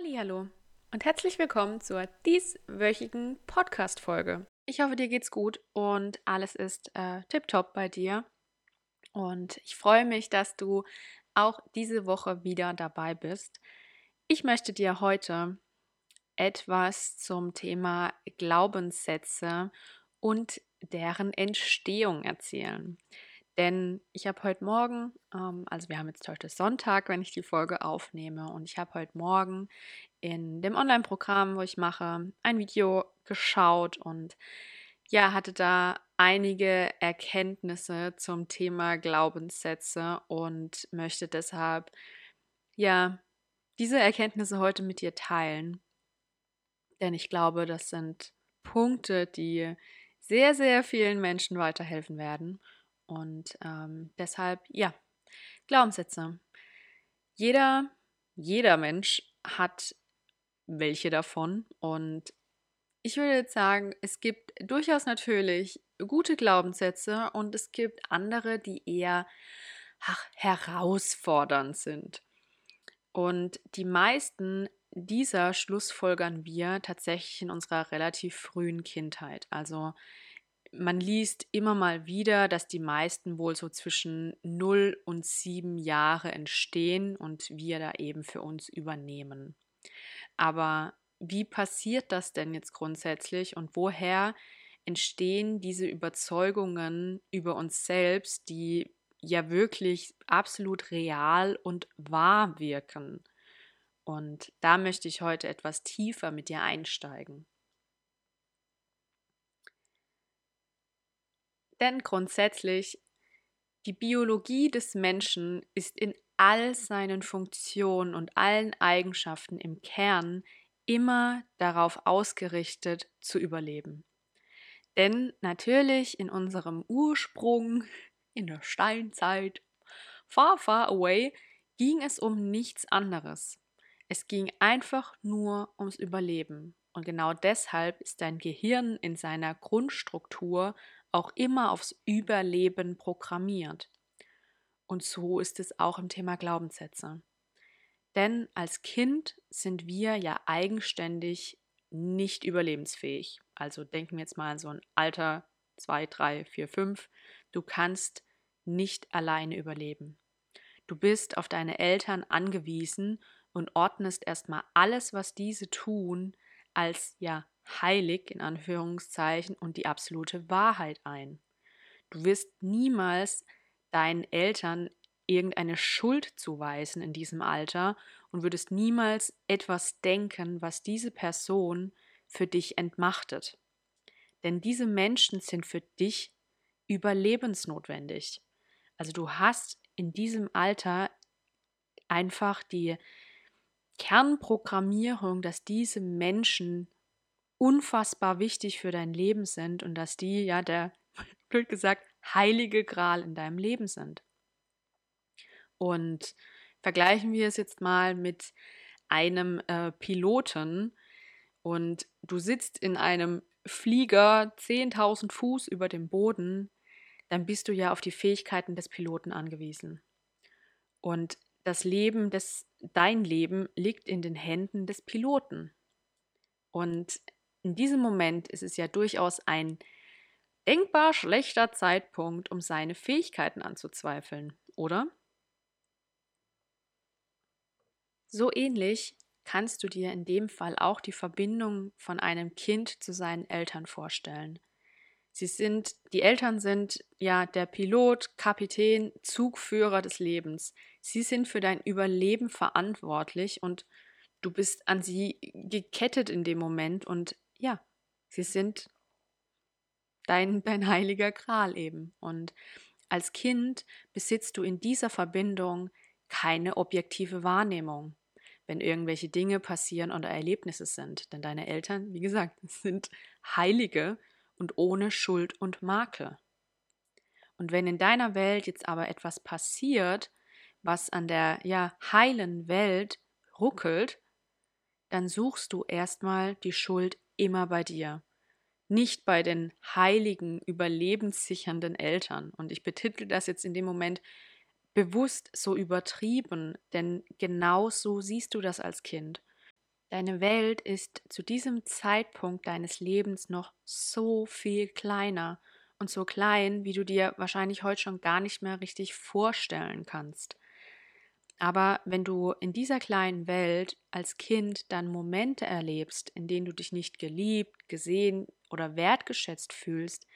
Hallo und herzlich willkommen zur dieswöchigen Podcast-Folge. Ich hoffe, dir geht's gut und alles ist äh, tipptopp bei dir. Und ich freue mich, dass du auch diese Woche wieder dabei bist. Ich möchte dir heute etwas zum Thema Glaubenssätze und deren Entstehung erzählen. Denn ich habe heute Morgen, ähm, also wir haben jetzt heute Sonntag, wenn ich die Folge aufnehme, und ich habe heute Morgen in dem Online-Programm, wo ich mache, ein Video geschaut und ja, hatte da einige Erkenntnisse zum Thema Glaubenssätze und möchte deshalb ja diese Erkenntnisse heute mit dir teilen. Denn ich glaube, das sind Punkte, die sehr, sehr vielen Menschen weiterhelfen werden. Und ähm, deshalb, ja, Glaubenssätze. Jeder, jeder Mensch hat welche davon. Und ich würde jetzt sagen, es gibt durchaus natürlich gute Glaubenssätze und es gibt andere, die eher ach, herausfordernd sind. Und die meisten dieser schlussfolgern wir tatsächlich in unserer relativ frühen Kindheit. Also man liest immer mal wieder, dass die meisten wohl so zwischen 0 und 7 Jahre entstehen und wir da eben für uns übernehmen. Aber wie passiert das denn jetzt grundsätzlich und woher entstehen diese Überzeugungen über uns selbst, die ja wirklich absolut real und wahr wirken? Und da möchte ich heute etwas tiefer mit dir einsteigen. Denn grundsätzlich, die Biologie des Menschen ist in all seinen Funktionen und allen Eigenschaften im Kern immer darauf ausgerichtet zu überleben. Denn natürlich in unserem Ursprung, in der Steinzeit, far, far away, ging es um nichts anderes. Es ging einfach nur ums Überleben. Und genau deshalb ist dein Gehirn in seiner Grundstruktur auch immer aufs Überleben programmiert. Und so ist es auch im Thema Glaubenssätze. Denn als Kind sind wir ja eigenständig nicht überlebensfähig. Also denken wir jetzt mal an so ein Alter 2, 3, 4, 5. Du kannst nicht alleine überleben. Du bist auf deine Eltern angewiesen und ordnest erstmal alles, was diese tun, als ja heilig in Anführungszeichen und die absolute Wahrheit ein. Du wirst niemals deinen Eltern irgendeine Schuld zuweisen in diesem Alter und würdest niemals etwas denken, was diese Person für dich entmachtet. Denn diese Menschen sind für dich überlebensnotwendig. Also du hast in diesem Alter einfach die Kernprogrammierung, dass diese Menschen unfassbar wichtig für dein Leben sind und dass die, ja, der, blöd gesagt, heilige Gral in deinem Leben sind. Und vergleichen wir es jetzt mal mit einem äh, Piloten und du sitzt in einem Flieger 10.000 Fuß über dem Boden, dann bist du ja auf die Fähigkeiten des Piloten angewiesen. Und das Leben des, dein Leben liegt in den Händen des Piloten. Und in diesem Moment ist es ja durchaus ein denkbar schlechter Zeitpunkt, um seine Fähigkeiten anzuzweifeln, oder? So ähnlich kannst du dir in dem Fall auch die Verbindung von einem Kind zu seinen Eltern vorstellen. Sie sind, die Eltern sind ja der Pilot, Kapitän, Zugführer des Lebens. Sie sind für dein Überleben verantwortlich und du bist an sie gekettet in dem Moment und ja, sie sind dein, dein heiliger Gral eben. Und als Kind besitzt du in dieser Verbindung keine objektive Wahrnehmung, wenn irgendwelche Dinge passieren oder Erlebnisse sind. Denn deine Eltern, wie gesagt, sind Heilige und ohne Schuld und Makel. Und wenn in deiner Welt jetzt aber etwas passiert, was an der ja heilen Welt ruckelt, dann suchst du erstmal die Schuld immer bei dir, nicht bei den heiligen, überlebenssichernden Eltern. Und ich betitel das jetzt in dem Moment bewusst so übertrieben, denn genau so siehst du das als Kind. Deine Welt ist zu diesem Zeitpunkt deines Lebens noch so viel kleiner und so klein, wie du dir wahrscheinlich heute schon gar nicht mehr richtig vorstellen kannst. Aber wenn du in dieser kleinen Welt als Kind dann Momente erlebst, in denen du dich nicht geliebt, gesehen oder wertgeschätzt fühlst,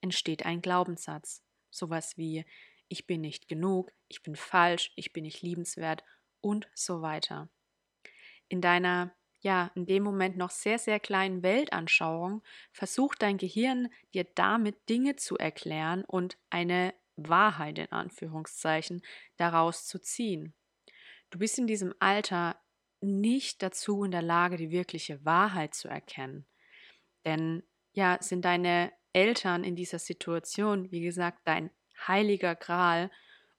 entsteht ein Glaubenssatz. Sowas wie ich bin nicht genug, ich bin falsch, ich bin nicht liebenswert und so weiter. In deiner ja, in dem Moment noch sehr, sehr kleinen Weltanschauung versucht dein Gehirn dir damit Dinge zu erklären und eine Wahrheit in Anführungszeichen daraus zu ziehen. Du bist in diesem Alter nicht dazu in der Lage, die wirkliche Wahrheit zu erkennen. Denn ja, sind deine Eltern in dieser Situation, wie gesagt, dein heiliger Gral,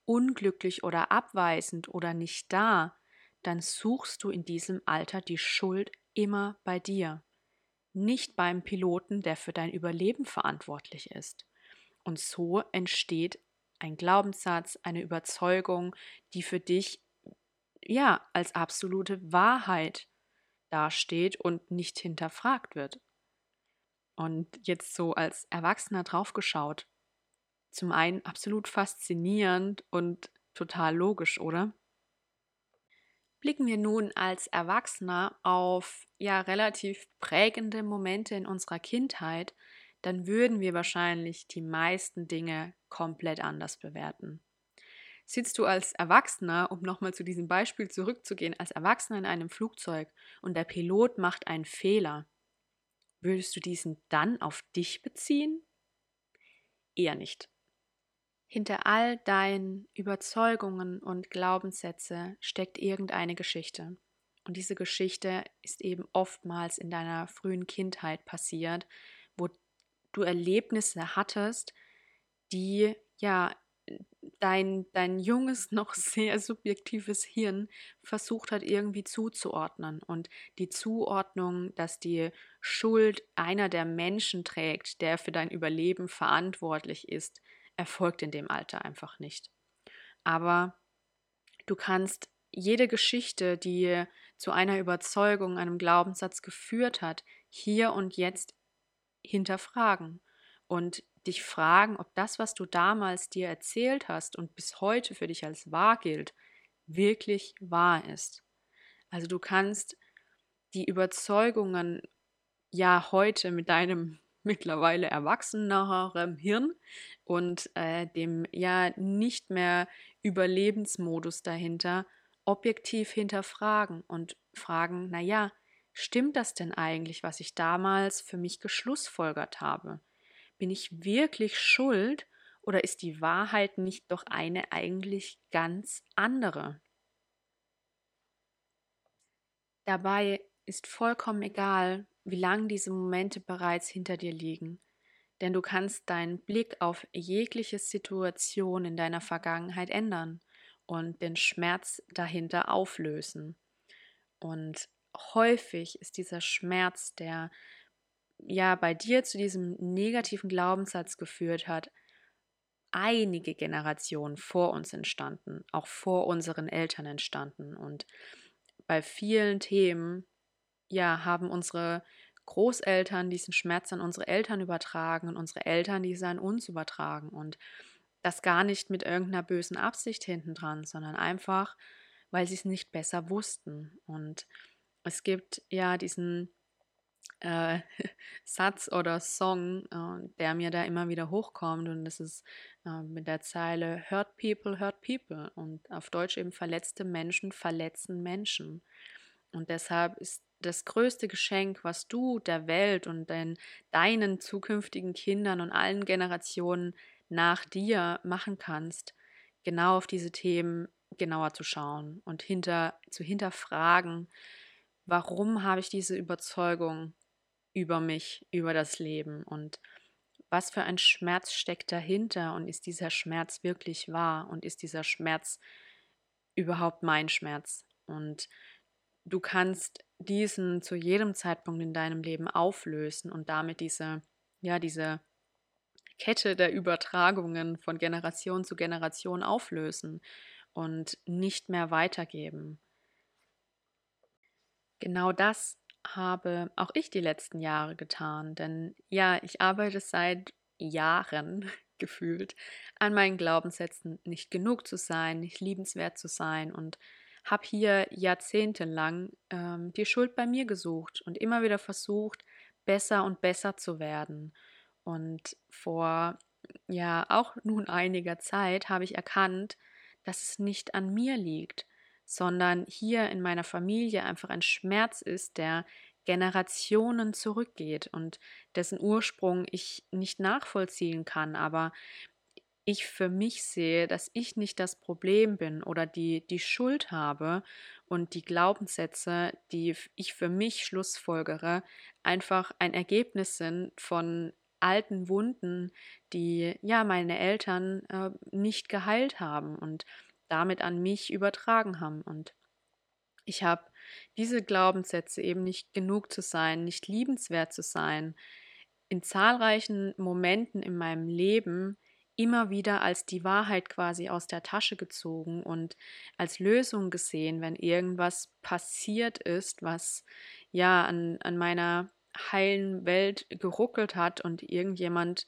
unglücklich oder abweisend oder nicht da, dann suchst du in diesem Alter die Schuld immer bei dir, nicht beim Piloten, der für dein Überleben verantwortlich ist. Und so entsteht ein Glaubenssatz, eine Überzeugung, die für dich ja als absolute Wahrheit dasteht und nicht hinterfragt wird. Und jetzt so als Erwachsener draufgeschaut, zum einen absolut faszinierend und total logisch, oder? Blicken wir nun als Erwachsener auf ja relativ prägende Momente in unserer Kindheit, dann würden wir wahrscheinlich die meisten Dinge komplett anders bewerten. Sitzt du als Erwachsener, um nochmal zu diesem Beispiel zurückzugehen, als Erwachsener in einem Flugzeug und der Pilot macht einen Fehler, würdest du diesen dann auf dich beziehen? Eher nicht. Hinter all deinen Überzeugungen und Glaubenssätze steckt irgendeine Geschichte. Und diese Geschichte ist eben oftmals in deiner frühen Kindheit passiert, wo du Erlebnisse hattest, die ja dein, dein junges, noch sehr subjektives Hirn versucht hat, irgendwie zuzuordnen. Und die Zuordnung, dass die Schuld einer der Menschen trägt, der für dein Überleben verantwortlich ist, erfolgt in dem Alter einfach nicht. Aber du kannst jede Geschichte, die zu einer Überzeugung, einem Glaubenssatz geführt hat, hier und jetzt hinterfragen und dich fragen, ob das, was du damals dir erzählt hast und bis heute für dich als wahr gilt, wirklich wahr ist. Also du kannst die Überzeugungen ja heute mit deinem mittlerweile erwachseneren Hirn und äh, dem ja nicht mehr Überlebensmodus dahinter objektiv hinterfragen und fragen, naja, stimmt das denn eigentlich, was ich damals für mich geschlussfolgert habe? Bin ich wirklich schuld oder ist die Wahrheit nicht doch eine eigentlich ganz andere? Dabei ist vollkommen egal, wie lange diese Momente bereits hinter dir liegen, denn du kannst deinen Blick auf jegliche Situation in deiner Vergangenheit ändern und den Schmerz dahinter auflösen. Und häufig ist dieser Schmerz, der ja bei dir zu diesem negativen Glaubenssatz geführt hat, einige Generationen vor uns entstanden, auch vor unseren Eltern entstanden. Und bei vielen Themen, ja, haben unsere Großeltern diesen Schmerz an unsere Eltern übertragen und unsere Eltern diese an uns übertragen. Und das gar nicht mit irgendeiner bösen Absicht hinten dran, sondern einfach, weil sie es nicht besser wussten. Und es gibt ja diesen äh, Satz oder Song, äh, der mir da immer wieder hochkommt. Und das ist äh, mit der Zeile Hurt People, Hurt People. Und auf Deutsch eben verletzte Menschen verletzen Menschen. Und deshalb ist das größte Geschenk, was du der Welt und den, deinen zukünftigen Kindern und allen Generationen nach dir machen kannst, genau auf diese Themen genauer zu schauen und hinter, zu hinterfragen, warum habe ich diese Überzeugung über mich, über das Leben und was für ein Schmerz steckt dahinter und ist dieser Schmerz wirklich wahr und ist dieser Schmerz überhaupt mein Schmerz? Und du kannst diesen zu jedem Zeitpunkt in deinem Leben auflösen und damit diese, ja, diese Kette der Übertragungen von Generation zu Generation auflösen und nicht mehr weitergeben. genau das habe auch ich die letzten Jahre getan. Denn ja, ich arbeite seit Jahren gefühlt an meinen Glaubenssätzen, nicht genug zu sein, nicht liebenswert zu sein und habe hier jahrzehntelang ähm, die Schuld bei mir gesucht und immer wieder versucht, besser und besser zu werden. Und vor ja auch nun einiger Zeit habe ich erkannt, dass es nicht an mir liegt, sondern hier in meiner Familie einfach ein Schmerz ist, der Generationen zurückgeht und dessen Ursprung ich nicht nachvollziehen kann, aber ich für mich sehe, dass ich nicht das Problem bin oder die, die Schuld habe und die Glaubenssätze, die ich für mich schlussfolgere, einfach ein Ergebnis sind von alten Wunden, die ja meine Eltern äh, nicht geheilt haben und damit an mich übertragen haben. Und ich habe diese Glaubenssätze eben nicht genug zu sein, nicht liebenswert zu sein, in zahlreichen Momenten in meinem Leben immer wieder als die Wahrheit quasi aus der Tasche gezogen und als Lösung gesehen, wenn irgendwas passiert ist, was ja an, an meiner heilen Welt geruckelt hat und irgendjemand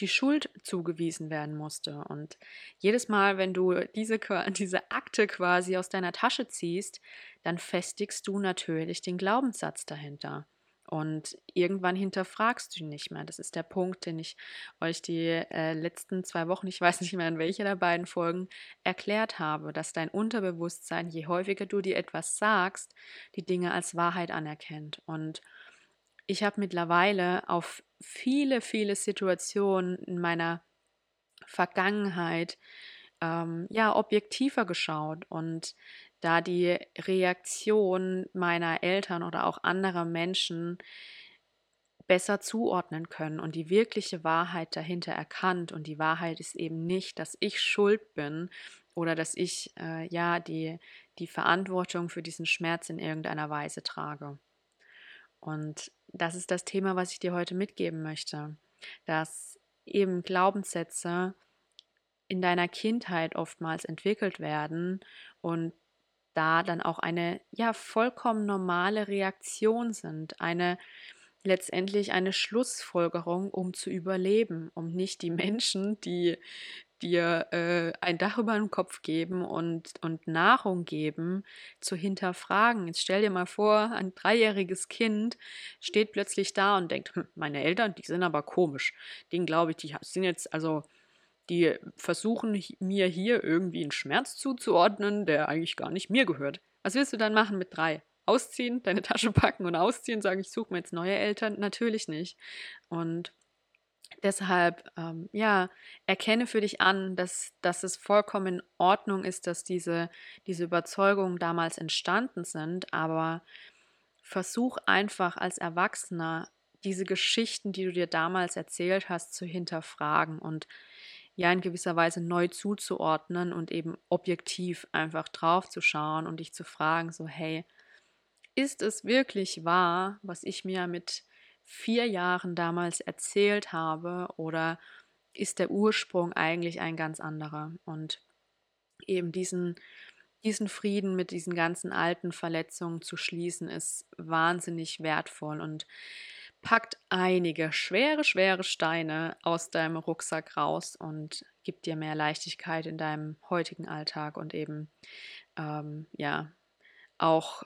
die Schuld zugewiesen werden musste. Und jedes Mal, wenn du diese, diese Akte quasi aus deiner Tasche ziehst, dann festigst du natürlich den Glaubenssatz dahinter. Und irgendwann hinterfragst du ihn nicht mehr. Das ist der Punkt, den ich euch die äh, letzten zwei Wochen, ich weiß nicht mehr in welcher der beiden Folgen, erklärt habe, dass dein Unterbewusstsein, je häufiger du dir etwas sagst, die Dinge als Wahrheit anerkennt. Und ich habe mittlerweile auf viele, viele Situationen in meiner Vergangenheit ähm, ja objektiver geschaut und da die Reaktion meiner Eltern oder auch anderer Menschen besser zuordnen können und die wirkliche Wahrheit dahinter erkannt. Und die Wahrheit ist eben nicht, dass ich schuld bin oder dass ich äh, ja die, die Verantwortung für diesen Schmerz in irgendeiner Weise trage. Und das ist das Thema, was ich dir heute mitgeben möchte, dass eben Glaubenssätze in deiner Kindheit oftmals entwickelt werden und da dann auch eine ja vollkommen normale Reaktion sind, eine letztendlich eine Schlussfolgerung, um zu überleben, um nicht die Menschen, die dir äh, ein Dach über den Kopf geben und, und Nahrung geben, zu hinterfragen. Jetzt stell dir mal vor, ein dreijähriges Kind steht plötzlich da und denkt, hm, meine Eltern, die sind aber komisch. Den glaube ich, die sind jetzt, also, die versuchen mir hier irgendwie einen Schmerz zuzuordnen, der eigentlich gar nicht mir gehört. Was willst du dann machen mit drei? Ausziehen, deine Tasche packen und ausziehen, sagen, ich suche mir jetzt neue Eltern? Natürlich nicht. Und Deshalb, ähm, ja, erkenne für dich an, dass, dass es vollkommen in Ordnung ist, dass diese, diese Überzeugungen damals entstanden sind, aber versuch einfach als Erwachsener diese Geschichten, die du dir damals erzählt hast, zu hinterfragen und ja in gewisser Weise neu zuzuordnen und eben objektiv einfach drauf zu schauen und dich zu fragen, so hey, ist es wirklich wahr, was ich mir mit vier Jahren damals erzählt habe oder ist der Ursprung eigentlich ein ganz anderer? Und eben diesen, diesen Frieden mit diesen ganzen alten Verletzungen zu schließen, ist wahnsinnig wertvoll und packt einige schwere, schwere Steine aus deinem Rucksack raus und gibt dir mehr Leichtigkeit in deinem heutigen Alltag und eben ähm, ja auch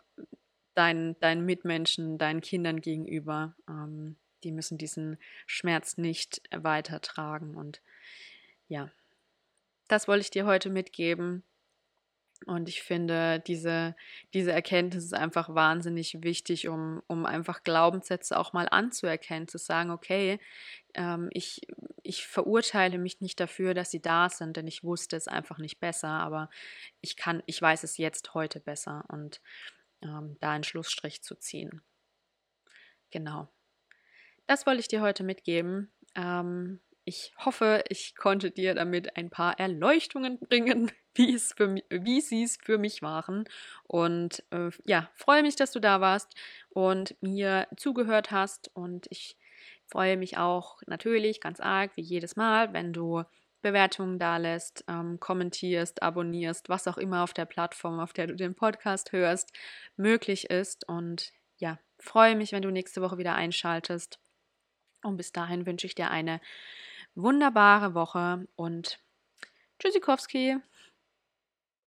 deinen, deinen Mitmenschen, deinen Kindern gegenüber. Ähm, die müssen diesen Schmerz nicht weitertragen. Und ja, das wollte ich dir heute mitgeben. Und ich finde, diese, diese Erkenntnis ist einfach wahnsinnig wichtig, um, um einfach Glaubenssätze auch mal anzuerkennen, zu sagen, okay, ähm, ich, ich verurteile mich nicht dafür, dass sie da sind, denn ich wusste es einfach nicht besser, aber ich kann, ich weiß es jetzt heute besser. Und ähm, da einen Schlussstrich zu ziehen. Genau. Das wollte ich dir heute mitgeben. Ähm, ich hoffe, ich konnte dir damit ein paar Erleuchtungen bringen, wie, es für, wie sie es für mich waren. Und äh, ja, freue mich, dass du da warst und mir zugehört hast. Und ich freue mich auch natürlich ganz arg, wie jedes Mal, wenn du Bewertungen da lässt, ähm, kommentierst, abonnierst, was auch immer auf der Plattform, auf der du den Podcast hörst, möglich ist. Und ja, freue mich, wenn du nächste Woche wieder einschaltest. Und bis dahin wünsche ich dir eine wunderbare Woche und Tschüssikowski.